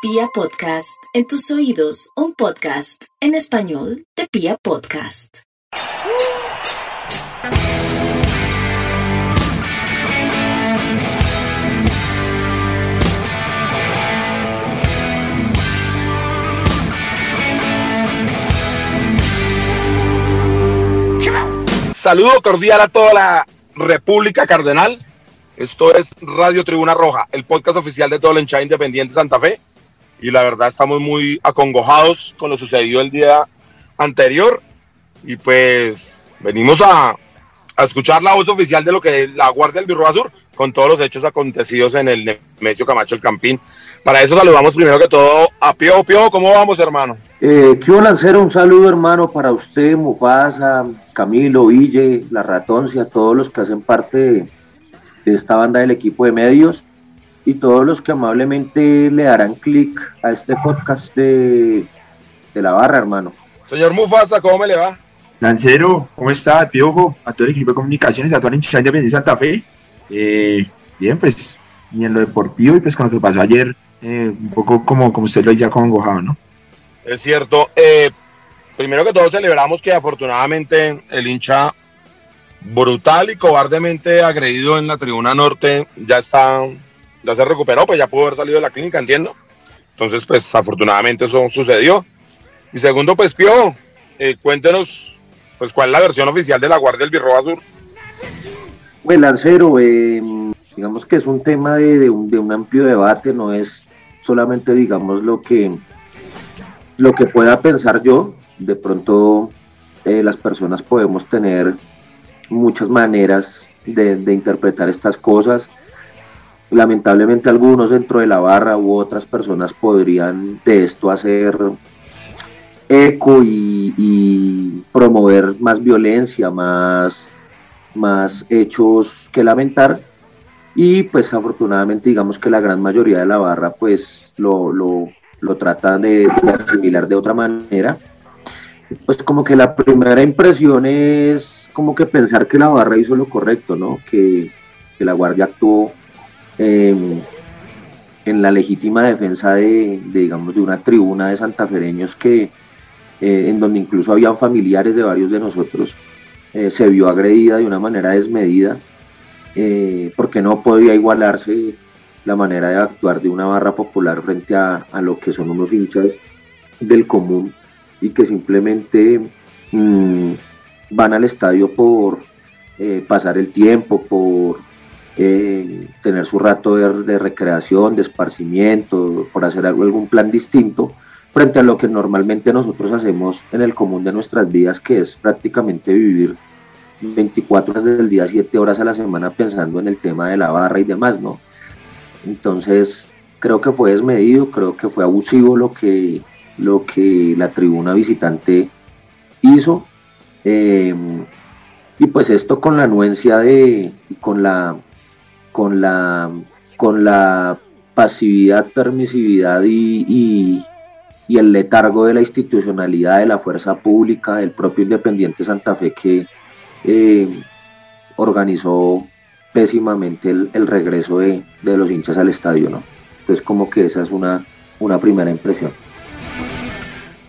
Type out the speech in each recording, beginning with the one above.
Pia Podcast, en tus oídos, un podcast en español de Pia Podcast. Saludo cordial a toda la República Cardenal. Esto es Radio Tribuna Roja, el podcast oficial de todo el hinchada independiente Santa Fe. Y la verdad estamos muy acongojados con lo sucedido el día anterior. Y pues venimos a, a escuchar la voz oficial de lo que la Guardia del Birro Azul con todos los hechos acontecidos en el Nemesio Camacho el Campín. Para eso saludamos primero que todo a Pio. Pio, ¿cómo vamos, hermano? Eh, quiero lanzar un saludo, hermano, para usted, Mufasa, Camilo, Ville, La Ratoncia, todos los que hacen parte de esta banda del equipo de medios y todos los que amablemente le darán clic a este podcast de, de la barra, hermano. Señor Mufasa, ¿cómo me le va? Lancero, ¿cómo está? Piojo, a todo el equipo de comunicaciones, a toda la hinchada de Santa Fe. Eh, bien, pues, y en lo deportivo y pues con lo que pasó ayer, eh, un poco como, como usted lo decía, como engojado, ¿no? Es cierto. Eh, primero que todo celebramos que afortunadamente el hincha brutal y cobardemente agredido en la tribuna norte ya está, ya se recuperó, pues ya pudo haber salido de la clínica, entiendo. Entonces, pues afortunadamente eso sucedió. Y segundo, pues Pío, eh, cuéntenos, pues cuál es la versión oficial de la Guardia del Birro Azul. Pues, Lancero, eh, digamos que es un tema de, un, de un amplio debate, no es solamente, digamos, lo que lo que pueda pensar yo, de pronto eh, las personas podemos tener muchas maneras de, interpretar estas cosas. Lamentablemente algunos dentro de la barra u otras personas podrían de esto hacer eco y, promover más violencia, más, más hechos que lamentar. Y pues afortunadamente digamos que la gran mayoría de la barra pues lo, lo, lo trata de, de, asimilar de otra manera. Pues como que la primera impresión es como que pensar que la barra hizo lo correcto, ¿no? Que, que la guardia actuó eh, en la legítima defensa de, digamos, de una tribuna de santafereños que, eh, en donde incluso habían familiares de varios de nosotros, eh, se vio agredida de una manera desmedida, eh, porque no podía igualarse la manera de actuar de una barra popular frente a, lo que son unos hinchas del común y que simplemente mmm, van al estadio por pasar el tiempo, por tener su rato de, recreación, de esparcimiento, por hacer algo, algún plan distinto frente a lo que normalmente nosotros hacemos en el común de nuestras vidas, que es prácticamente vivir 24 horas del día, 7 horas a la semana pensando en el tema de la barra y demás, ¿no? Entonces, creo que fue desmedido, creo que fue abusivo lo que, lo que la tribuna visitante hizo. Eh, y pues esto con la anuencia de, con la, con la, con la pasividad, permisividad y, y, el letargo de la institucionalidad, de la fuerza pública, del propio Independiente Santa Fe que eh, organizó pésimamente el, regreso de, de, los hinchas al estadio, ¿no? Entonces como que esa es una, una primera impresión.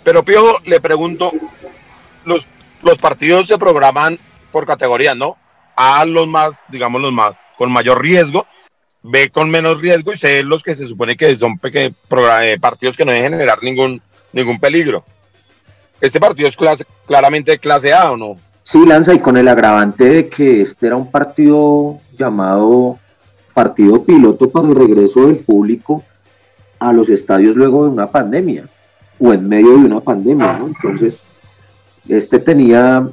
Pero Pío, le pregunto, los, los partidos se programan por categorías, ¿no? A los más, digamos, los más, con mayor riesgo, B con menos riesgo y C los que se supone que son peque, partidos que no deben generar ningún, ningún peligro. ¿Este partido es claramente clase A o no? Sí, Lanza, y con el agravante de que este era un partido llamado partido piloto para el regreso del público a los estadios luego de una pandemia o en medio de una pandemia, ¿no? Entonces, este tenía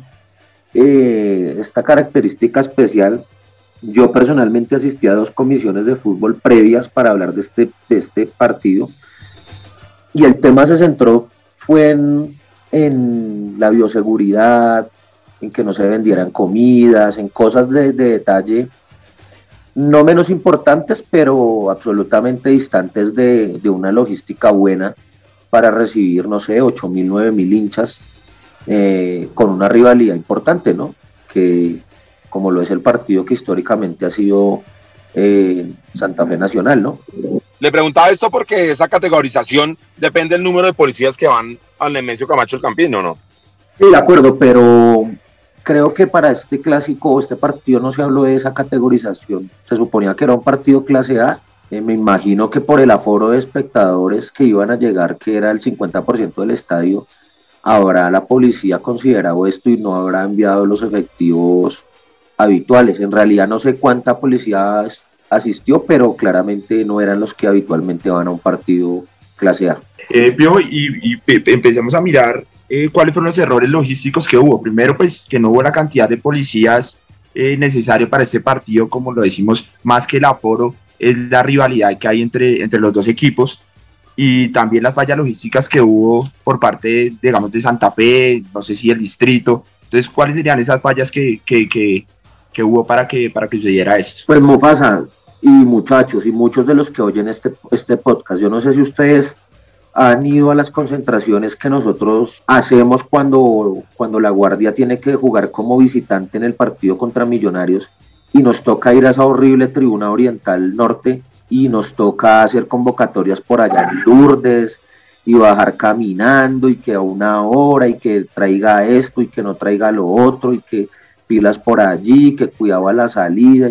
eh, esta característica especial. Yo personalmente asistí a dos comisiones de fútbol previas para hablar de este, de este partido y el tema se centró fue en, en la bioseguridad, en que no se vendieran comidas, en cosas de, de, detalle no menos importantes, pero absolutamente distantes de, de, una logística buena para recibir, no sé, 8 mil, 9 mil hinchas eh, con una rivalidad importante, ¿no? Que como lo es el partido que históricamente ha sido eh, Santa Fe Nacional, ¿no? Le preguntaba esto porque esa categorización depende del número de policías que van al Nemesio Camacho el Campino, ¿no? Sí, de acuerdo, pero creo que para este clásico, este partido no se habló de esa categorización. Se suponía que era un partido clase A. Eh, me imagino que por el aforo de espectadores que iban a llegar, que era el 50% del estadio, habrá la policía considerado esto y no habrá enviado los efectivos habituales. En realidad no sé cuánta policía asistió, pero claramente no eran los que habitualmente van a un partido clase A. Eh, y, y empecemos a mirar eh, cuáles fueron los errores logísticos que hubo. Primero, pues que no hubo la cantidad de policías eh, necesario para este partido, como lo decimos, más que el aforo, es la rivalidad que hay entre, entre los dos equipos y también las fallas logísticas que hubo por parte, digamos, de Santa Fe, no sé si el distrito. Entonces, ¿cuáles serían esas fallas que, que, que, que hubo para que, para que sucediera esto? Pues Mufasa y muchachos y muchos de los que oyen este, este podcast, yo no sé si ustedes han ido a las concentraciones que nosotros hacemos cuando, cuando la Guardia tiene que jugar como visitante en el partido contra Millonarios y nos toca ir a esa horrible tribuna oriental norte y nos toca hacer convocatorias por allá en Lourdes y bajar caminando y que a una hora y que traiga esto y que no traiga lo otro y que pilas por allí, que cuidaba la salida,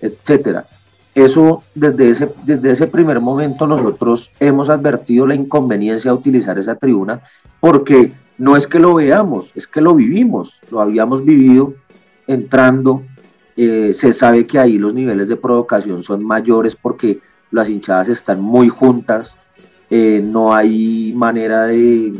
etcétera. Eso desde ese, desde ese primer momento nosotros hemos advertido la inconveniencia de utilizar esa tribuna porque no es que lo veamos, es que lo vivimos, lo habíamos vivido entrando. Eh, se sabe que ahí los niveles de provocación son mayores porque las hinchadas están muy juntas, eh, no hay manera de,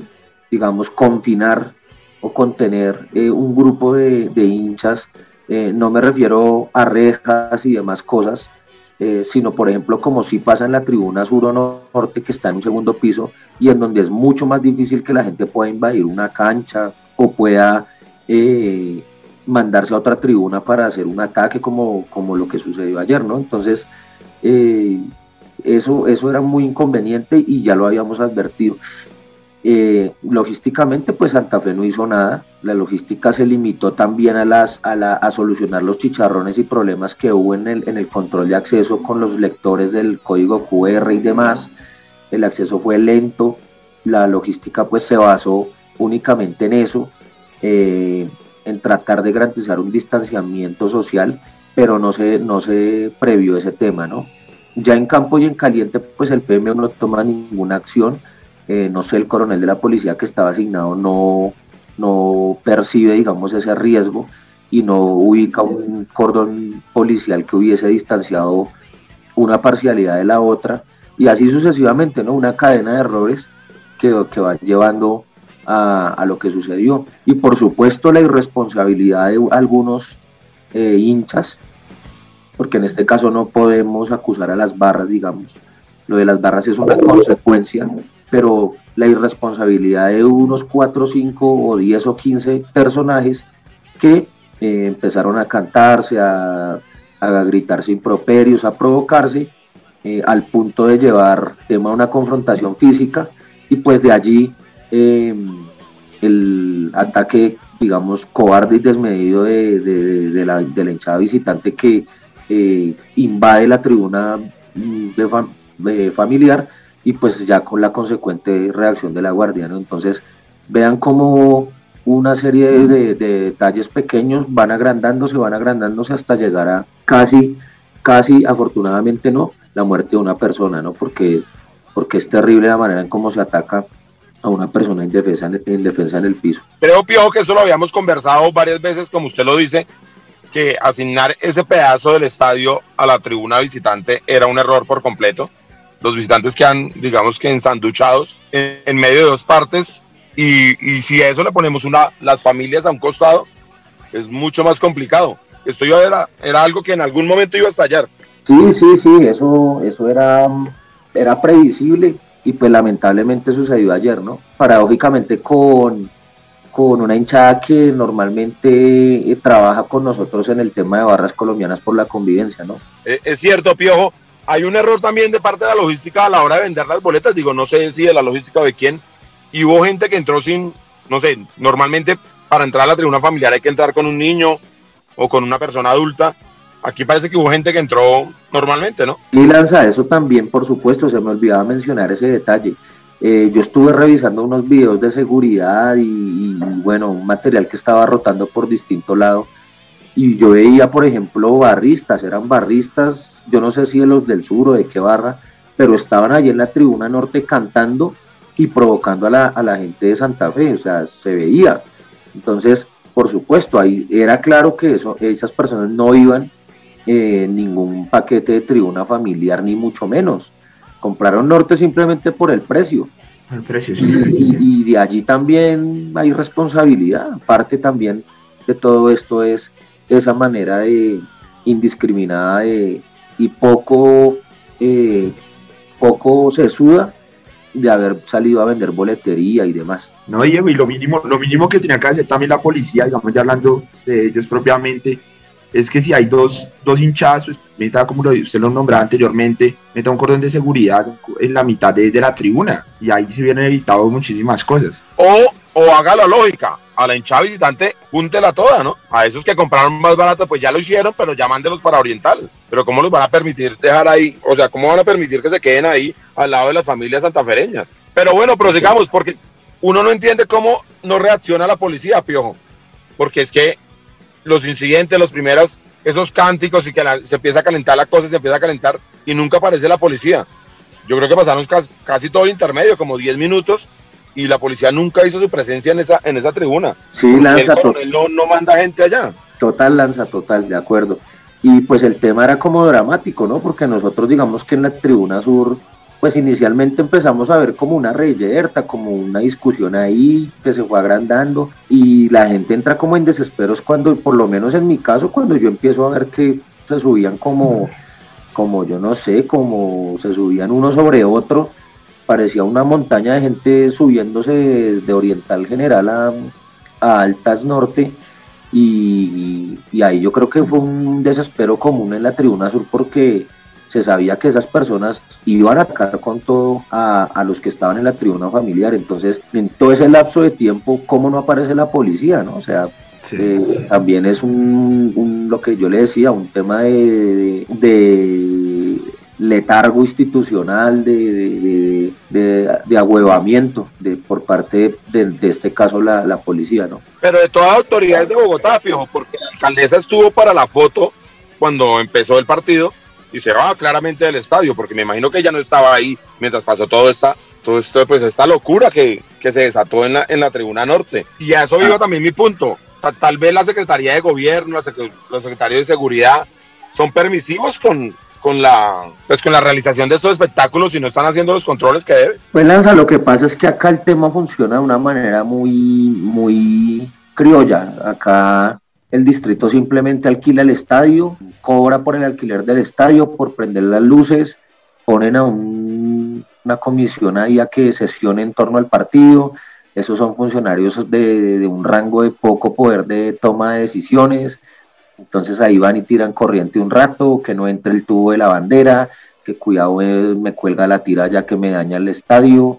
digamos, confinar o contener eh, un grupo de, hinchas, eh, no me refiero a rejas y demás cosas, eh, sino por ejemplo como si pasa en la tribuna sur o norte que está en un segundo piso y en donde es mucho más difícil que la gente pueda invadir una cancha o pueda mandarse a otra tribuna para hacer un ataque como, como lo que sucedió ayer, ¿no? Entonces, eso, eso era muy inconveniente y ya lo habíamos advertido. Eh, logísticamente, pues Santa Fe no hizo nada. La logística se limitó también a, las, a, la, a solucionar los chicharrones y problemas que hubo en el, en el control de acceso con los lectores del código QR y demás. El acceso fue lento. La logística pues se basó únicamente en eso, eh, en tratar de garantizar un distanciamiento social, pero no se, no se previó ese tema, ¿no? Ya en campo y en caliente, pues el PM no toma ninguna acción eh, no sé, el coronel de la policía que estaba asignado no, no percibe, digamos, ese riesgo y no ubica un cordón policial que hubiese distanciado una parcialidad de la otra y así sucesivamente, ¿no? Una cadena de errores que, que van llevando a, lo que sucedió. Y por supuesto la irresponsabilidad de algunos eh, hinchas, porque en este caso no podemos acusar a las barras, digamos. Lo de las barras es una consecuencia pero la irresponsabilidad de unos 4, 5 o 10 o 15 personajes que eh, empezaron a cantarse, a, a, gritarse improperios, a provocarse, eh, al punto de llevar tema a una confrontación física y pues de allí em, el ataque, digamos, cobarde y desmedido de, la, de hinchada visitante que eh, invade la tribuna mm, familiar y pues ya con la consecuente reacción de la guardia, ¿no? Entonces, vean cómo una serie de, detalles pequeños van agrandándose, van agrandándose hasta llegar a casi, casi, afortunadamente no, la muerte de una persona, ¿no? Porque, porque es terrible la manera en cómo se ataca a una persona indefensa en, defensa en el piso. Creo, Piojo, que eso lo habíamos conversado varias veces, como usted lo dice, que asignar ese pedazo del estadio a la tribuna visitante era un error por completo los visitantes quedan, digamos que ensanduchados en, medio de dos partes y, y, si a eso le ponemos una, las familias a un costado, es mucho más complicado. Esto era, era algo que en algún momento iba a estallar. Sí, sí, sí, eso, eso era, era previsible y pues lamentablemente sucedió ayer, ¿no? Paradójicamente con, con una hinchada que normalmente eh, trabaja con nosotros en el tema de barras colombianas por la convivencia, ¿no? Eh, es cierto, Piojo, hay un error también de parte de la logística a la hora de vender las boletas. Digo, no sé si de la logística de quién. Y hubo gente que entró sin, no sé, normalmente para entrar a la tribuna familiar hay que entrar con un niño o con una persona adulta. Aquí parece que hubo gente que entró normalmente, ¿no? Y lanza eso también, por supuesto, se me olvidaba mencionar ese detalle. Eh, yo estuve revisando unos videos de seguridad y, bueno, un material que estaba rotando por distinto lado. Y yo veía, por ejemplo, barristas, eran barristas, yo no sé si de los del sur o de qué barra, pero estaban allí en la tribuna norte cantando y provocando a la, a la gente de Santa Fe, o sea, se veía. Entonces, por supuesto, ahí era claro que eso, esas personas no iban eh, ningún paquete de tribuna familiar, ni mucho menos. Compraron Norte simplemente por el precio. El precio, y, de allí también hay responsabilidad. Parte también de todo esto es esa manera de indiscriminada y poco, eh, poco sesuda de haber salido a vender boletería y demás. No, y lo mínimo, lo mínimo que tenía que hacer también la policía, digamos ya hablando de ellos propiamente, es que si hay dos, dos hinchadas, pues meta, como lo, usted lo nombraba anteriormente, meta un cordón de seguridad en la mitad de, la tribuna y ahí se hubieran evitado muchísimas cosas. O, o haga la lógica, a la hinchada visitante, júntela toda, ¿no? A esos que compraron más barato, pues ya lo hicieron, pero ya mándelos para Oriental. Pero ¿cómo los van a permitir dejar ahí? O sea, ¿cómo van a permitir que se queden ahí al lado de las familias santafereñas? Pero bueno, prosigamos, porque uno no entiende cómo no reacciona la policía, Piojo. Porque es que los incidentes, los primeros, esos cánticos y que se empieza a calentar la cosa, se empieza a calentar y nunca aparece la policía. Yo creo que pasaron casi, todo el intermedio, como 10 minutos, y la policía nunca hizo su presencia en esa, en esa tribuna. Sí, Lanza. no, no manda gente allá. Total, Lanza, total, de acuerdo. Y pues el tema era como dramático, ¿no? Porque nosotros digamos que en la tribuna sur pues inicialmente empezamos a ver como una reyerta, como una discusión ahí que se fue agrandando y la gente entra como en desesperos cuando, por lo menos en mi caso, cuando yo empiezo a ver que se subían como, como yo no sé, como se subían uno sobre otro, parecía una montaña de gente subiéndose de, Oriental General a, Altas Norte. y, ahí yo creo que fue un desespero común en la tribuna sur porque se sabía que esas personas iban a atacar con todo a, los que estaban en la tribuna familiar. Entonces, en todo ese lapso de tiempo, ¿cómo no aparece la policía? ¿no? O sea, eh, también es un, lo que yo le decía, un tema de, letargo institucional, de, de, de, ahuevamiento de, por parte de, este caso la, la, policía, ¿no? Pero de todas las autoridades de Bogotá, Piojo, porque la alcaldesa estuvo para la foto cuando empezó el partido y se va claramente del estadio, porque me imagino que ella no estaba ahí mientras pasó todo esta, todo esto, pues esta locura que, que se desató en la, en la tribuna norte. Y a eso iba ah. también mi punto. Tal, vez la Secretaría de Gobierno, los secretarios de Seguridad son permisivos con, con la pues con la realización de estos espectáculos y no están haciendo los controles que deben. Pues Lanza, lo que pasa es que acá el tema funciona de una manera muy muy criolla. Acá el distrito simplemente alquila el estadio, cobra por el alquiler del estadio, por prender las luces, ponen a una comisión ahí a que sesione en torno al partido. Esos son funcionarios de, un rango de poco poder de toma de decisiones. Entonces ahí van y tiran corriente un rato, que no entre el tubo de la bandera, que cuidado me cuelga la tira ya que me daña el estadio,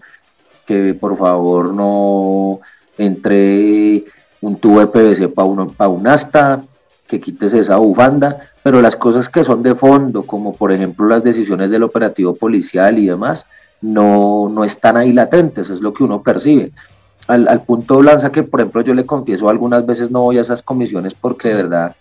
que por favor no entre un tubo de PVC para pa un asta, que quites esa bufanda, pero las cosas que son de fondo, como por ejemplo las decisiones del operativo policial y demás, no, no están ahí latentes, es lo que uno percibe. Al, al punto lanza que, por ejemplo, yo le confieso, algunas veces no voy a esas comisiones porque de verdad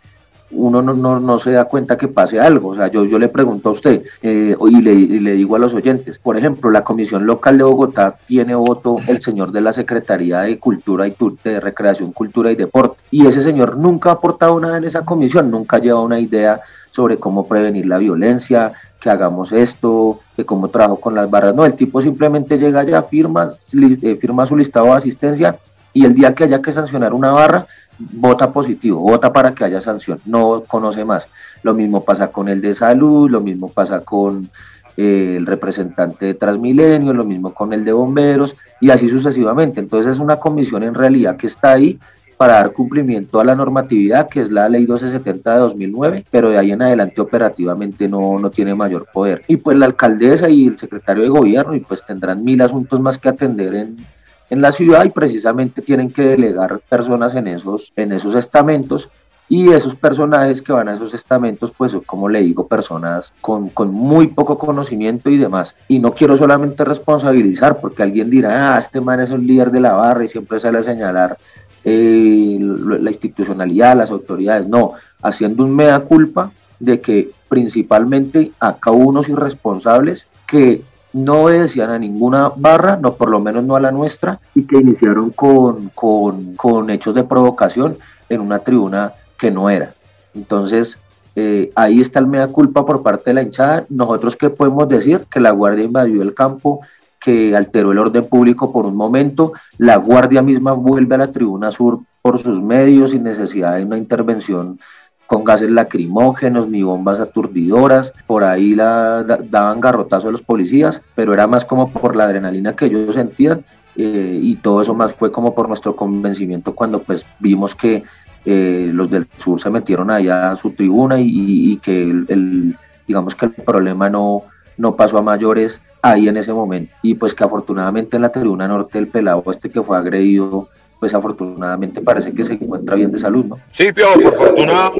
uno no, no, no, se da cuenta que pase algo. O sea, yo, yo le pregunto a usted eh, y, le, digo a los oyentes, por ejemplo, la Comisión Local de Bogotá tiene voto el señor de la Secretaría de Cultura y de Recreación, Cultura y Deporte. Y ese señor nunca ha aportado nada en esa comisión, nunca ha llevado una idea sobre cómo prevenir la violencia, que hagamos esto, de cómo trabajo con las barras. No, el tipo simplemente llega allá, firma, eh, firma su listado de asistencia y el día que haya que sancionar una barra, vota positivo, vota para que haya sanción, no conoce más. Lo mismo pasa con el de salud, lo mismo pasa con eh, el representante de Transmilenio, lo mismo con el de bomberos y así sucesivamente. Entonces es una comisión en realidad que está ahí para dar cumplimiento a la normatividad que es la ley 1270 de 2009, pero de ahí en adelante operativamente no, no tiene mayor poder. Y pues la alcaldesa y el secretario de gobierno y pues tendrán mil asuntos más que atender en, en la ciudad y precisamente tienen que delegar personas en esos, en esos estamentos Y esos personajes que van a esos estamentos, pues como le digo, personas con, con, muy poco conocimiento y demás. Y no quiero solamente responsabilizar, porque alguien dirá, ah, este man es un líder de la barra y siempre sale a señalar eh, la institucionalidad, las autoridades. No, haciendo un mea culpa de que principalmente acá unos irresponsables que no obedecían a ninguna barra, no por lo menos no a la nuestra, y que iniciaron con, con, con hechos de provocación en una tribuna que no era. Entonces, eh, ahí está el mea culpa por parte de la hinchada. Nosotros qué podemos decir? Que la Guardia invadió el campo, que alteró el orden público por un momento. La Guardia misma vuelve a la tribuna sur por sus medios sin necesidad de una intervención con gases lacrimógenos ni bombas aturdidoras, por ahí la, daban garrotazo a los policías, pero era más como por la adrenalina que ellos sentían eh, y todo eso más fue como por nuestro convencimiento cuando pues vimos que eh, los del sur se metieron allá a su tribuna y, que el, digamos que el problema no, no pasó a mayores ahí en ese momento. Y pues que afortunadamente en la tribuna norte el pelado este que fue agredido, pues afortunadamente parece que se encuentra bien de salud, ¿no? Sí, pero por fortuna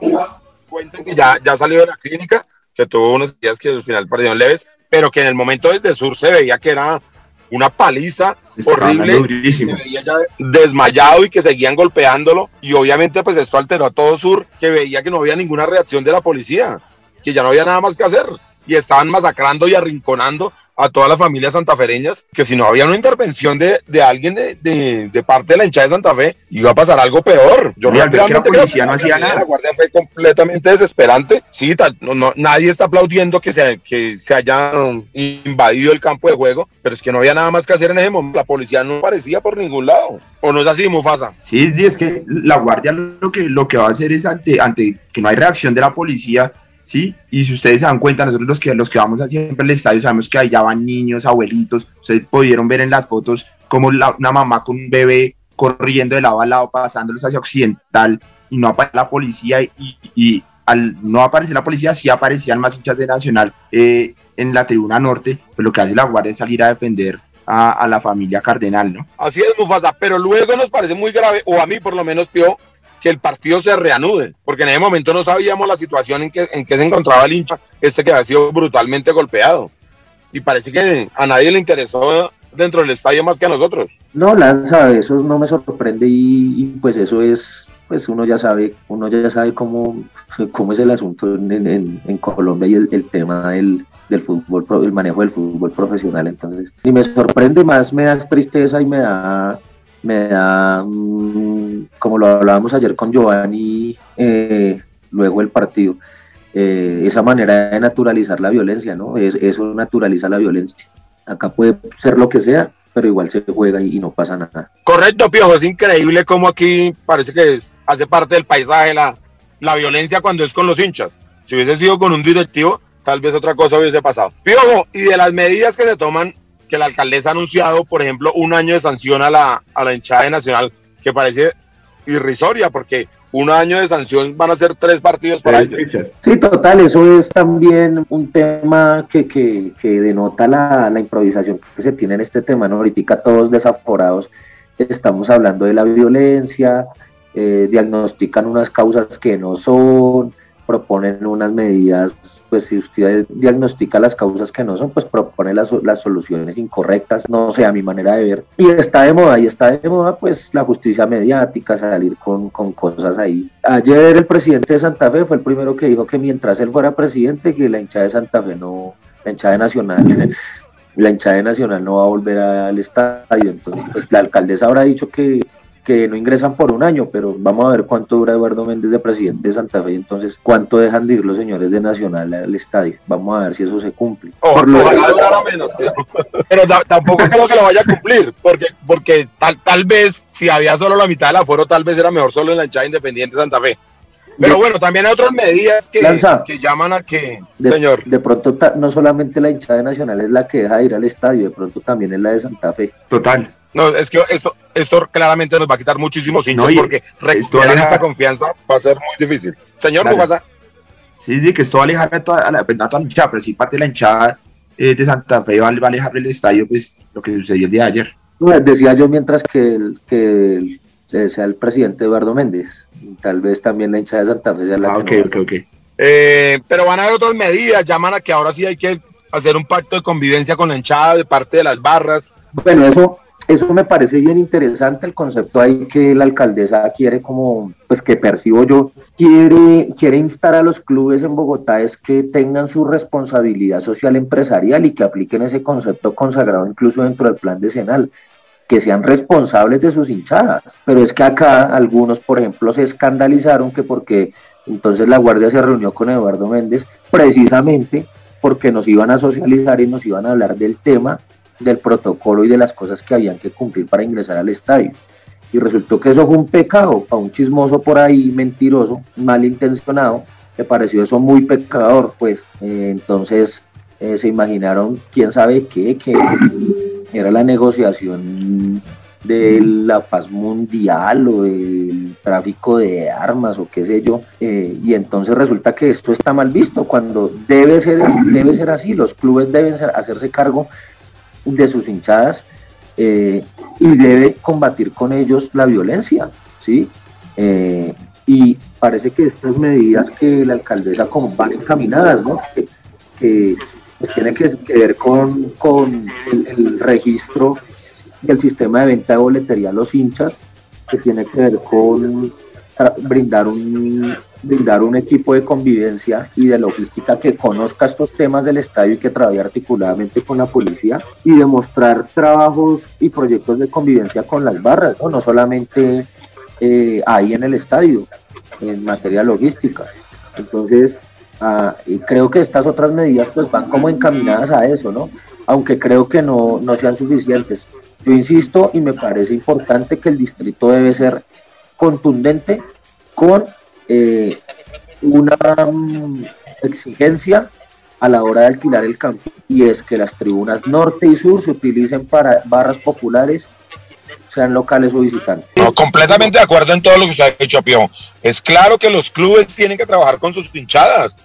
cuentan que ya, ya salió de la clínica, que tuvo unos días que al final perdieron leves, pero que en el momento desde sur se veía que era una paliza horrible, veía ya desmayado y que seguían golpeándolo. Y obviamente pues esto alteró a todo Sur que veía que no había ninguna reacción de la policía, que ya no había nada más que hacer y estaban masacrando y arrinconando a todas las familias santafereñas, que si no había una intervención de, de alguien de, de, de, parte de la hinchada de Santa Fe, iba a pasar algo peor. Yo realmente que la policía no hacía nada. La guardia fue completamente desesperante. Sí, no, no, nadie está aplaudiendo que se, que se haya invadido el campo de juego, pero es que no había nada más que hacer en ese momento. La policía no aparecía por ningún lado. ¿O no es así, Mufasa? Sí, sí, es que la guardia lo que, lo que va a hacer es ante, ante que no hay reacción de la policía, ¿sí? Y si ustedes se dan cuenta, nosotros los que, los que vamos siempre al estadio sabemos que allá van niños, abuelitos, ustedes pudieron ver en las fotos como una mamá con un bebé corriendo de lado a lado, pasándolos hacia occidental, y no aparece la policía, y, al no aparecer la policía, sí aparecían más hinchas de Nacional eh, en la tribuna norte, pues lo que hace la Guardia es salir a defender a, a, la familia Cardenal, ¿no? Así es, Mufasa, pero luego nos parece muy grave, o a mí por lo menos, Pio, que el partido se reanude, porque en ese momento no sabíamos la situación en que, en se encontraba el hincha, este que había sido brutalmente golpeado. Y parece que a nadie le interesó dentro del estadio más que a nosotros. No, Lanza, eso no me sorprende y, pues eso es, pues uno ya sabe, uno ya sabe cómo, cómo es el asunto en, en, Colombia y el, tema del, del fútbol, el manejo del fútbol profesional. Entonces, y me sorprende más, me da tristeza y me da me da, mm, como lo hablábamos ayer con Giovanni, eh, luego el partido, eh, esa manera de naturalizar la violencia, ¿no? eso naturaliza la violencia. Acá puede ser lo que sea, pero igual se juega y, no pasa nada. Correcto, Piojo, es increíble cómo aquí parece que es, hace parte del paisaje la, la violencia cuando es con los hinchas. Si hubiese sido con un directivo, tal vez otra cosa hubiese pasado. Piojo, y de las medidas que se toman que la alcaldesa ha anunciado, por ejemplo, un año de sanción a la, a la hinchada de Nacional, que parece irrisoria, porque un año de sanción van a ser tres partidos para ellos. Sí, total, eso es también un tema que, que, que denota la, la, improvisación que se tiene en este tema, ¿no? Ahorita todos desaforados estamos hablando de la violencia, eh, diagnostican unas causas que no son, proponen unas medidas, pues si usted diagnostica las causas que no son, pues propone las, las soluciones incorrectas, no sé, a mi manera de ver. Y está de moda, y está de moda pues la justicia mediática, salir con, con cosas ahí. Ayer el presidente de Santa Fe fue el primero que dijo que mientras él fuera presidente, que la hinchada de Santa Fe no, la hinchada Nacional, la hinchada Nacional no va a volver al estadio. Entonces, pues la alcaldesa habrá dicho que que no ingresan por un año, pero vamos a ver cuánto dura Eduardo Méndez de presidente de Santa Fe, entonces cuánto dejan de ir los señores de Nacional al estadio. Vamos a ver si eso se cumple. por lo ojalá menos, pero, tampoco creo que lo vaya a cumplir, porque, porque tal, tal vez si había solo la mitad del aforo, tal vez era mejor solo en la hinchada independiente de Santa Fe. Pero bueno, también hay otras medidas que, que llaman a que, señor. De pronto, no solamente la hinchada de Nacional es la que deja de ir al estadio, de pronto también es la de Santa Fe. Total. No, es que esto, esto claramente nos va a quitar muchísimos hinchas porque recuperar esta confianza va a ser muy difícil. Señor, ¿qué pasa? Sí, sí, que esto va a alejar a toda, la, pues, a toda la hinchada, pero sí parte de la hinchada eh, de Santa Fe va, a alejar el estadio, pues lo que sucedió el día de ayer. decía yo mientras que, el, que sea el presidente Eduardo Méndez. Tal vez también la hinchada de Santa Fe sea la ah, que ok, ok. Eh, pero van a haber otras medidas, llaman a que ahora sí hay que hacer un pacto de convivencia con la hinchada de parte de las barras. Bueno, eso, eso me parece bien interesante, el concepto ahí que la alcaldesa quiere como, pues que percibo yo, quiere, quiere instar a los clubes en Bogotá es que tengan su responsabilidad social empresarial y que apliquen ese concepto consagrado incluso dentro del plan decenal que sean responsables de sus hinchadas. Pero es que acá algunos, por ejemplo, se escandalizaron que porque entonces la Guardia se reunió con Eduardo Méndez precisamente porque nos iban a socializar y nos iban a hablar del tema, del protocolo y de las cosas que habían que cumplir para ingresar al estadio. Y resultó que eso fue un pecado para un chismoso por ahí, mentiroso, malintencionado, le pareció eso muy pecador, pues eh, entonces eh, se imaginaron quién sabe qué, que era la negociación de la paz mundial o del tráfico de armas o qué sé yo, eh, y entonces resulta que esto está mal visto cuando debe ser, debe ser así, los clubes deben hacerse cargo de sus hinchadas eh, y debe combatir con ellos la violencia, ¿sí? Eh, y parece que estas medidas que la alcaldesa como van encaminadas, ¿no? Que, pues tiene que, ver con, el registro el sistema de venta de boletería a los hinchas, que tiene que ver con brindar un, brindar un equipo de convivencia y de logística que conozca estos temas del estadio y que trabaje articuladamente con la policía y demostrar trabajos y proyectos de convivencia con las barras, no, no solamente eh, ahí en el estadio, en materia logística. Entonces, ah, creo que estas otras medidas pues van como encaminadas a eso, ¿no? Aunque creo que no, no sean suficientes. Yo insisto y me parece importante que el distrito debe ser contundente con eh, una mm, exigencia a la hora de alquilar el campo y es que las tribunas norte y sur se utilicen para barras populares sean locales o visitantes. Completamente de acuerdo en todo lo que usted ha dicho, Pío. Es claro que los clubes tienen que trabajar con sus hinchadas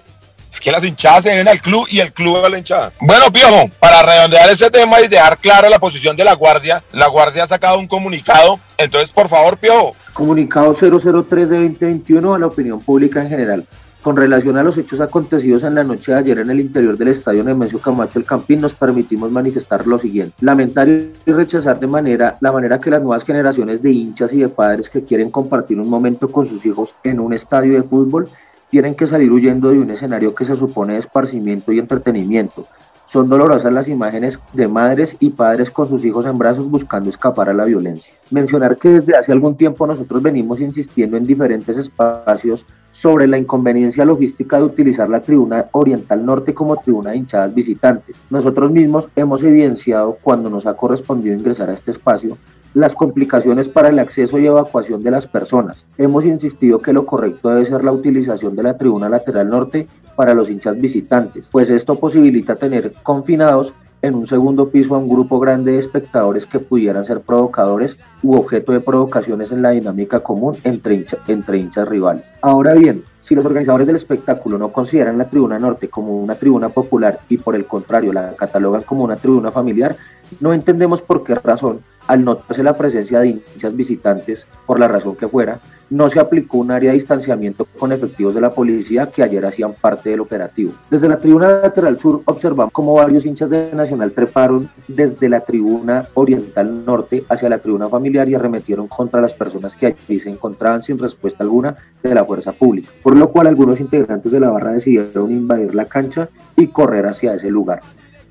es que las hinchadas se ven al club y el club a la hinchada. Bueno, Piojo, para redondear ese tema y dejar clara la posición de la Guardia, la Guardia ha sacado un comunicado. Entonces, por favor, Piojo. Comunicado 003 de 2021 a la opinión pública en general. Con relación a los hechos acontecidos en la noche de ayer en el interior del estadio Nemesio Camacho El Campín, nos permitimos manifestar lo siguiente. Lamentar y rechazar de manera la manera que las nuevas generaciones de hinchas y de padres que quieren compartir un momento con sus hijos en un estadio de fútbol tienen que salir huyendo de un escenario que se supone esparcimiento y entretenimiento. Son dolorosas las imágenes de madres y padres con sus hijos en brazos buscando escapar a la violencia. Mencionar que desde hace algún tiempo nosotros venimos insistiendo en diferentes espacios sobre la inconveniencia logística de utilizar la tribuna oriental norte como tribuna de hinchadas visitantes. Nosotros mismos hemos evidenciado cuando nos ha correspondido ingresar a este espacio las complicaciones para el acceso y evacuación de las personas. Hemos insistido que lo correcto debe ser la utilización de la tribuna lateral norte para los hinchas visitantes, pues esto posibilita tener confinados en un segundo piso a un grupo grande de espectadores que pudieran ser provocadores u objeto de provocaciones en la dinámica común entre, entre hinchas rivales. Ahora bien, si los organizadores del espectáculo no consideran la tribuna norte como una tribuna popular y por el contrario la catalogan como una tribuna familiar, no entendemos por qué razón al notarse la presencia de hinchas visitantes, por la razón que fuera, no se aplicó un área de distanciamiento con efectivos de la policía que ayer hacían parte del operativo. Desde la tribuna lateral sur observamos cómo varios hinchas de Nacional treparon desde la tribuna oriental norte hacia la tribuna familiar y arremetieron contra las personas que allí se encontraban sin respuesta alguna de la fuerza pública, por lo cual algunos integrantes de la barra decidieron invadir la cancha y correr hacia ese lugar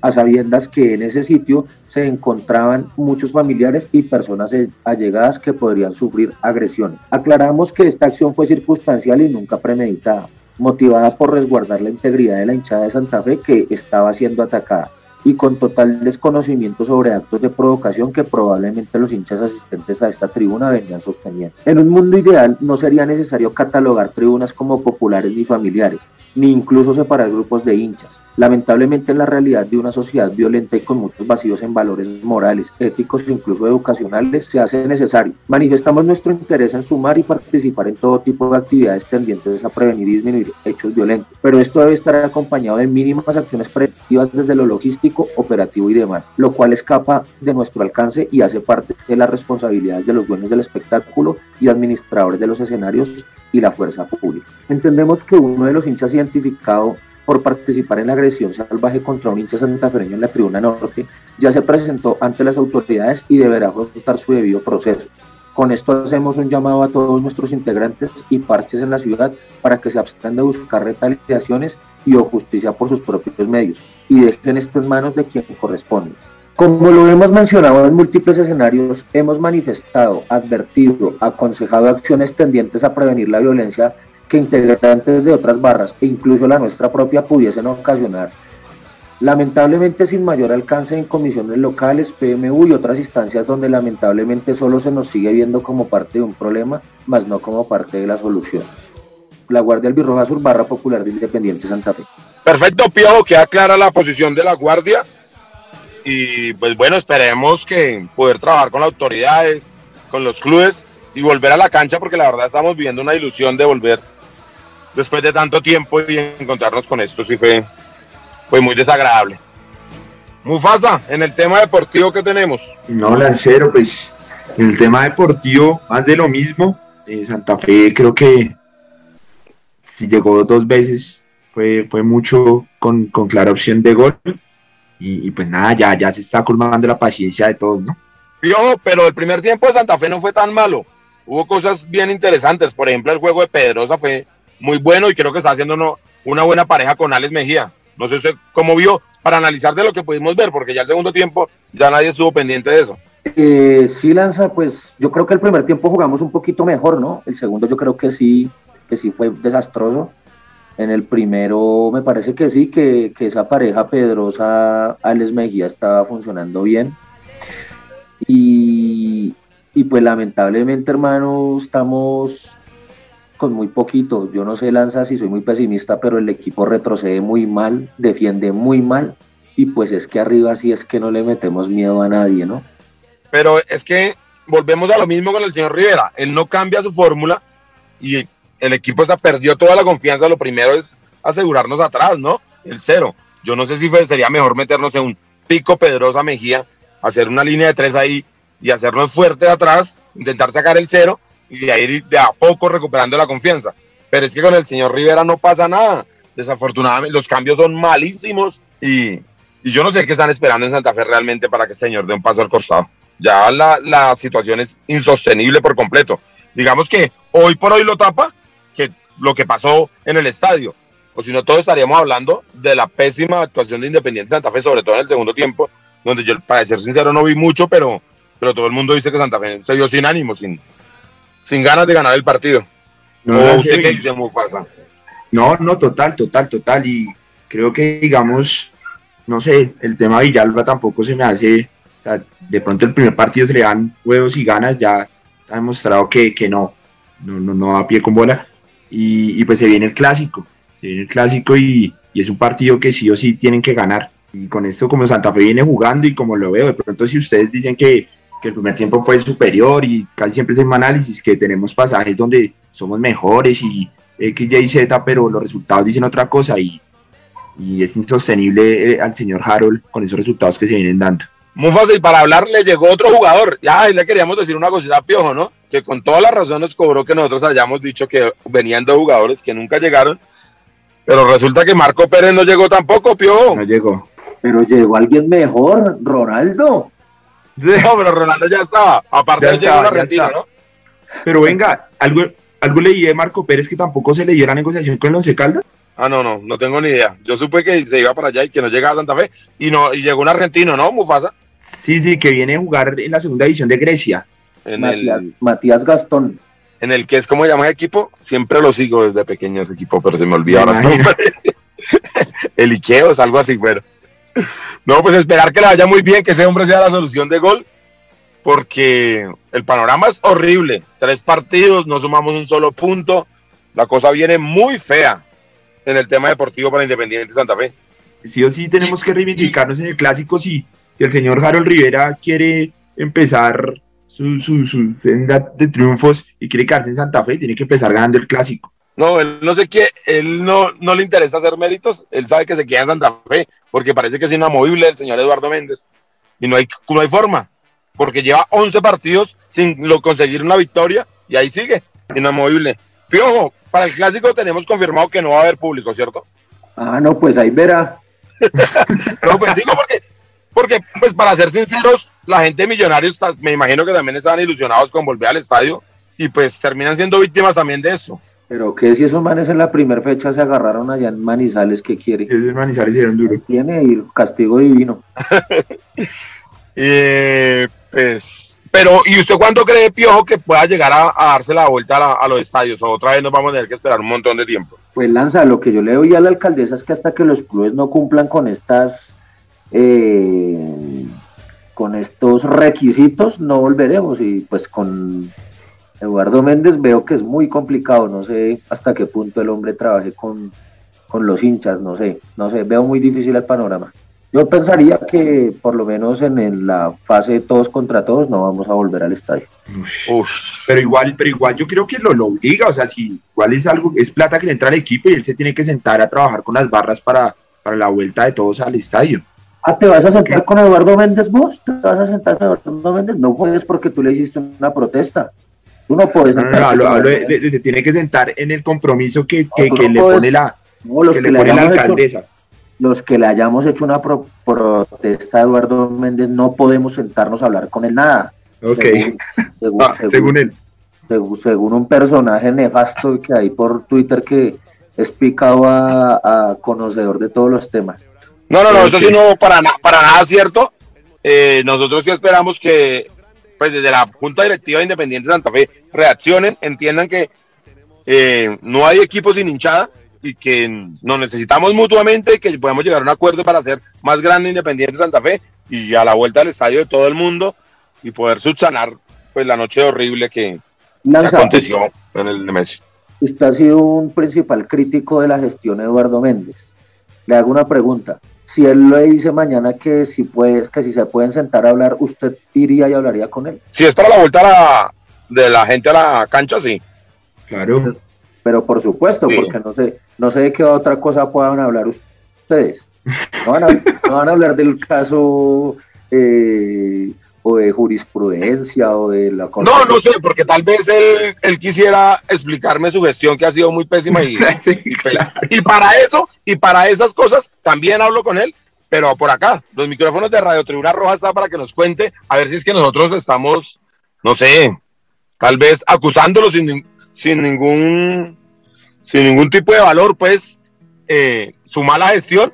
a sabiendas que en ese sitio se encontraban muchos familiares y personas allegadas que podrían sufrir agresión. Aclaramos que esta acción fue circunstancial y nunca premeditada, motivada por resguardar la integridad de la hinchada de Santa Fe que estaba siendo atacada y con total desconocimiento sobre actos de provocación que probablemente los hinchas asistentes a esta tribuna venían sosteniendo. En un mundo ideal no sería necesario catalogar tribunas como populares ni familiares, ni incluso separar grupos de hinchas. Lamentablemente en la realidad de una sociedad violenta y con muchos vacíos en valores morales, éticos e incluso educacionales se hace necesario. Manifestamos nuestro interés en sumar y participar en todo tipo de actividades tendientes a prevenir y disminuir hechos violentos, pero esto debe estar acompañado de mínimas acciones preventivas desde lo logístico, operativo y demás, lo cual escapa de nuestro alcance y hace parte de las responsabilidades de los dueños del espectáculo y administradores de los escenarios y la fuerza pública. Entendemos que uno de los hinchas identificado por participar en la agresión salvaje contra un hincha santafereño en la tribuna norte, ya se presentó ante las autoridades y deberá afrontar su debido proceso. Con esto hacemos un llamado a todos nuestros integrantes y parches en la ciudad para que se abstengan de buscar retaliaciones y o justicia por sus propios medios y dejen esto en manos de quien corresponde. Como lo hemos mencionado en múltiples escenarios, hemos manifestado, advertido, aconsejado acciones tendientes a prevenir la violencia que integrantes de otras barras e incluso la nuestra propia pudiesen ocasionar. Lamentablemente sin mayor alcance en comisiones locales, PMU y otras instancias donde lamentablemente solo se nos sigue viendo como parte de un problema, más no como parte de la solución. La Guardia Albirroja Sur Barra Popular de Independiente Santa Fe. Perfecto, Piojo, queda clara la posición de la Guardia. Y pues bueno, esperemos que poder trabajar con las autoridades, con los clubes y volver a la cancha, porque la verdad estamos viviendo una ilusión de volver después de tanto tiempo y encontrarnos con esto sí fue, fue muy desagradable. Mufasa, en el tema deportivo que tenemos. No, Lancero, pues el tema deportivo, más de lo mismo. Eh, Santa Fe creo que si llegó dos veces fue, fue mucho con, con clara opción de gol. Y, y, pues nada, ya, ya se está colmando la paciencia de todos, ¿no? Yo, pero el primer tiempo de Santa Fe no fue tan malo. Hubo cosas bien interesantes. Por ejemplo, el juego de Pedrosa fue muy bueno y creo que está haciendo una buena pareja con Alex Mejía. No sé usted cómo vio para analizar de lo que pudimos ver, porque ya el segundo tiempo ya nadie estuvo pendiente de eso. Eh, sí, Lanza, pues yo creo que el primer tiempo jugamos un poquito mejor, ¿no? El segundo yo creo que sí, que sí fue desastroso. En el primero me parece que sí, que, que esa pareja Pedrosa, Alex Mejía estaba funcionando bien. Y, y pues lamentablemente, hermano, estamos con muy poquito. Yo no sé, Lanza, si soy muy pesimista, pero el equipo retrocede muy mal, defiende muy mal. Y pues es que arriba sí es que no le metemos miedo a nadie, ¿no? Pero es que volvemos a lo mismo con el señor Rivera. Él no cambia su fórmula y el equipo está, perdió toda la confianza. Lo primero es asegurarnos atrás, ¿no? El cero. Yo no sé si sería mejor meternos en un pico Pedrosa Mejía, hacer una línea de tres ahí y hacernos fuerte atrás, intentar sacar el cero y de ahí de a poco recuperando la confianza. Pero es que con el señor Rivera no pasa nada. Desafortunadamente los cambios son malísimos y, y yo no sé qué están esperando en Santa Fe realmente para que el señor dé un paso al costado. Ya la, la situación es insostenible por completo. Digamos que hoy por hoy lo tapa que lo que pasó en el estadio. O si no, todos estaríamos hablando de la pésima actuación de Independiente Santa Fe, sobre todo en el segundo tiempo, donde yo, para ser sincero, no vi mucho, pero, pero todo el mundo dice que Santa Fe se dio sin ánimo, sin, sin ganas de ganar el partido. No, no, usted qué dice, Mufasa? no, no, total, total, total. Y creo que, digamos, no sé, el tema de Villalba tampoco se me hace. O sea, de pronto el primer partido se le dan huevos y ganas, ya ha demostrado que, que no, no, no, no a pie con bola. Y, y, pues se viene el clásico, se viene el clásico y, es un partido que sí o sí tienen que ganar. Y con esto, como Santa Fe viene jugando y como lo veo, de pronto si ustedes dicen que, que el primer tiempo fue superior y casi siempre es un análisis que tenemos pasajes donde somos mejores y X, Y, Z, pero los resultados dicen otra cosa y, y es insostenible eh, al señor Harold con esos resultados que se vienen dando. Muy fácil, para hablar le llegó otro jugador. Ya le queríamos decir una cosita a Piojo, ¿no? Que con todas las razones cobró que nosotros hayamos dicho que venían dos jugadores que nunca llegaron. Pero resulta que Marco Pérez no llegó tampoco, Piojo. No llegó. Pero llegó alguien mejor, Ronaldo. Sí. No, pero Ronaldo ya estaba. Aparte, de llegó un argentino, ¿no? Pero venga, algo, algo leí de Marco Pérez que tampoco se le dio la negociación con el Once Caldas. Ah, no, no, no tengo ni idea. Yo supe que se iba para allá y que no llegaba a Santa Fe. Y no y llegó un argentino, ¿no, Mufasa? Sí, sí, que viene a jugar en la segunda división de Grecia. En Matías, el, Matías Gastón. En el que es como llama el equipo, siempre lo sigo desde pequeño ese equipo, pero se me olvida ahora el nombre. el Iqueos, algo así, pero. No, pues esperar que le vaya muy bien, que ese hombre sea la solución de gol, porque el panorama es horrible. Tres partidos, no sumamos un solo punto, la cosa viene muy fea. en el tema deportivo para Independiente Santa Fe. Sí o sí tenemos que reivindicarnos en el clásico si, si el señor Harold Rivera quiere empezar su, su, su senda de triunfos y quiere quedarse en Santa Fe, tiene que empezar ganando el clásico. No, él no sé qué, él no, no le interesa hacer méritos, él sabe que se queda en Santa Fe, porque parece que es inamovible el señor Eduardo Méndez. Y no hay, no hay forma, porque lleva 11 partidos sin lo, conseguir una victoria y ahí sigue, inamovible. Piojo, para el clásico tenemos confirmado que no va a haber público, ¿cierto? Ah, no, pues ahí verá. no, pues digo porque, porque, pues para ser sinceros, la gente de Millonarios, me imagino que también estaban ilusionados con volver al estadio y pues terminan siendo víctimas también de esto. Pero que si esos manes en la primera fecha se agarraron allá en Manizales, ¿qué quiere? Esos Manizales dieron duro. Tiene ir castigo divino. eh, pues, pero, ¿y usted cuándo cree, Piojo, que pueda llegar a, darse la vuelta a, los estadios? ¿O otra vez nos vamos a tener que esperar un montón de tiempo? Pues Lanza, lo que yo le doy a la alcaldesa es que hasta que los clubes no cumplan con estas eh, con estos requisitos no volveremos y pues con Eduardo Méndez veo que es muy complicado, no sé hasta qué punto el hombre trabaje con, con los hinchas, no sé, no sé, veo muy difícil el panorama. Yo pensaría que por lo menos en, la fase de todos contra todos no vamos a volver al estadio. Pero igual, pero igual yo creo que lo, lo obliga, o sea, si igual es algo, es plata que le entra al equipo y él se tiene que sentar a trabajar con las barras para, para la vuelta de todos al estadio. Ah, ¿te vas a sentar con Eduardo Méndez vos? ¿Te vas a sentar con Eduardo Méndez? No puedes porque tú le hiciste una protesta. Tú no puedes. No, no, no, se tiene que sentar en el compromiso que, que, le pone la, los que, le, pone la alcaldesa. los que le hayamos hecho una protesta a Eduardo Méndez no podemos sentarnos a hablar con él nada. Ok. Según, ah, según, él. Según, un personaje nefasto que hay por Twitter que es picado a, a conocedor de todos los temas. No, no, no, eso sí no para, para nada cierto. Eh, nosotros sí esperamos que pues desde la Junta Directiva Independiente de Santa Fe reaccionen, entiendan que eh, no hay equipo sin hinchada y que nos necesitamos mutuamente y que podemos llegar a un acuerdo para hacer más grande Independiente Santa Fe y a la vuelta al estadio de todo el mundo y poder subsanar pues la noche horrible que, aconteció en el Messi. Usted ha sido un principal crítico de la gestión de Eduardo Méndez. Le hago una pregunta si él le dice mañana que si puede, que si se pueden sentar a hablar, ¿usted iría y hablaría con él? Si es para la vuelta de la gente a la cancha, sí. Claro. Pero, por supuesto, porque no sé, no sé de qué otra cosa puedan hablar ustedes. No van a, hablar del caso eh, o de jurisprudencia o de la... No, no sé, porque tal vez él, él quisiera explicarme su gestión que ha sido muy pésima y, y, para eso y para esas cosas también hablo con él, pero por acá, los micrófonos de Radio Tribuna Roja están para que nos cuente a ver si es que nosotros estamos, no sé, tal vez acusándolo sin, sin ningún sin ningún tipo de valor, pues eh, su mala gestión,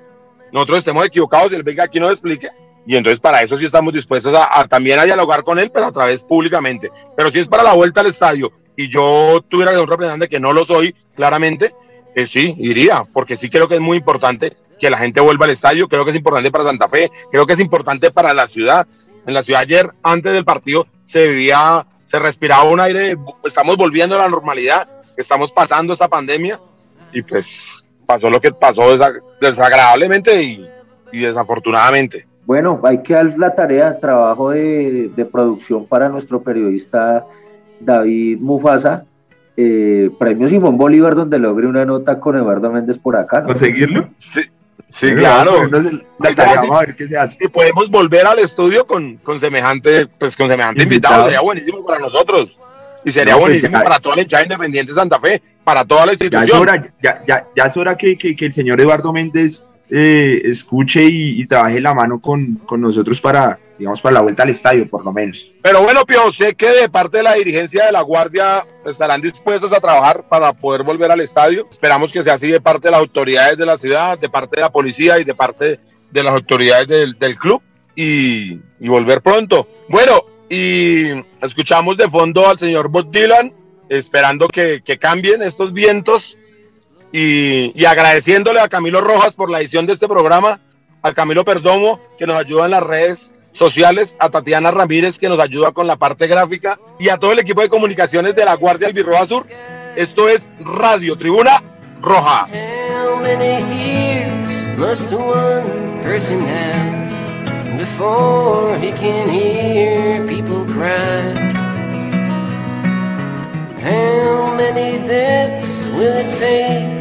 nosotros estemos equivocados y él venga aquí nos explique y entonces para eso sí estamos dispuestos a, también a dialogar con él, pero a través públicamente. Pero si es para la vuelta al estadio y yo tuviera un representante que no lo soy, claramente, eh, sí, iría, porque sí creo que es muy importante que la gente vuelva al estadio, creo que es importante para Santa Fe, creo que es importante para la ciudad. En la ciudad ayer, antes del partido, se vivía, se respiraba un aire, estamos volviendo a la normalidad, estamos pasando esta pandemia y pues pasó lo que pasó desagradablemente y desafortunadamente. Bueno, hay que dar la tarea, trabajo de, producción para nuestro periodista David Mufasa. Eh, premio Simón Bolívar, donde logre una nota con Eduardo Méndez por acá. ¿Conseguirlo? Sí, sí claro. a ver qué se hace. Y podemos volver al estudio con, con semejante, pues con semejante invitado. sería buenísimo para nosotros. Y sería pues buenísimo para toda la hinchada independiente de Santa Fe, para toda la institución. Ya es hora, ya, ya, ya es hora que, que, que el señor Eduardo Méndez eh, escuche y, trabaje la mano con, con, nosotros para, digamos, para la vuelta al estadio, por lo menos. Pero bueno, Pio, sé que de parte de la dirigencia de la Guardia estarán dispuestos a trabajar para poder volver al estadio. Esperamos que sea así de parte de las autoridades de la ciudad, de parte de la policía y de parte de las autoridades del, del club y, y, volver pronto. Bueno, y escuchamos de fondo al señor Bob Dylan, esperando que, que cambien estos vientos y, agradeciéndole a Camilo Rojas por la edición de este programa, a Camilo Perdomo, que nos ayuda en las redes sociales, a Tatiana Ramírez, que nos ayuda con la parte gráfica, y a todo el equipo de comunicaciones de la Guardia Albirroja Sur. Esto es Radio Tribuna Roja. How many deaths will it take